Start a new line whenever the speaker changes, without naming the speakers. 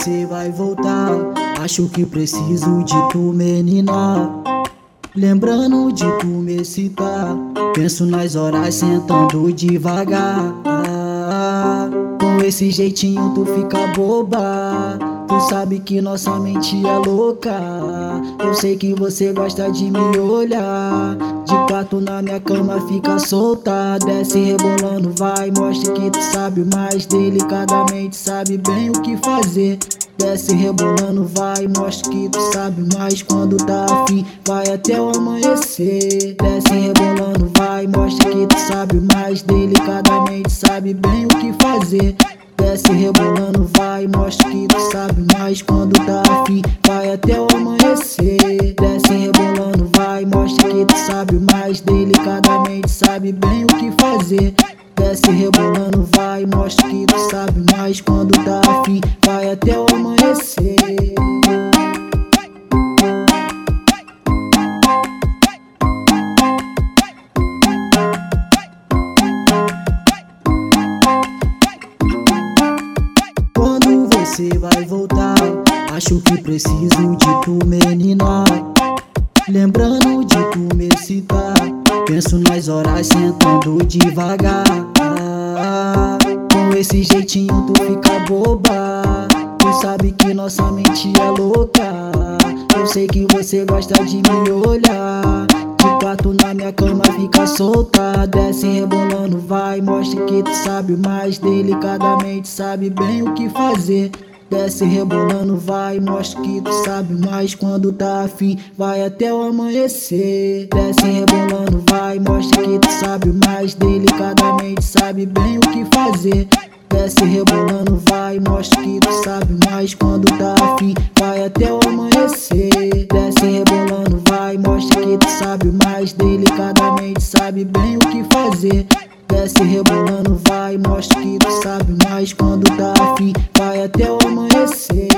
você vai voltar. Acho que preciso de tu, menina. Lembrando de tu me citar. Penso nas horas sentando devagar. Com esse jeitinho tu fica boba. Tu sabe que nossa mente é louca. Eu sei que você gosta de me olhar. De quatro na minha cama fica solta. Desce rebolando, vai. Mostra que tu sabe mais. Delicadamente sabe bem o que fazer. Desce rebolando, vai. Mostra que tu sabe mais. Quando tá afim, vai até o amanhecer. Desce rebolando, vai. Mostra que tu sabe mais. Delicadamente sabe bem o que fazer. Desce rebolando, vai, mostra que tu sabe mais quando tá afim, vai até o amanhecer. Desce rebolando, vai, mostra que tu sabe mais, delicadamente sabe bem o que fazer. Desce rebolando, vai, mostra que tu sabe mais quando tá afim, vai até o você vai voltar. Acho que preciso de tu, menina. Lembrando de tu me citar. Penso nas horas sentando devagar. Com esse jeitinho tu fica boba. Tu sabe que nossa mente é louca. Eu sei que você gosta de me olhar. De quatro na minha cama fica solta. Desce rebolando, vai. Mostra que tu sabe mais. Delicadamente sabe bem o que fazer. Desce rebolando, vai, mostra que tu sabe mais quando tá afim, vai até o amanhecer. Desce rebolando, vai, mostra que tu sabe mais, delicadamente sabe bem o que fazer. Desce rebolando, vai, mostra que tu sabe mais quando tá afim, vai até o amanhecer. Desce rebolando, vai, mostra que tu sabe mais, delicadamente sabe bem o que fazer. Desce rebolando, vai, mostra que tu sabe mais quando tá afim, vai até o amanhecer.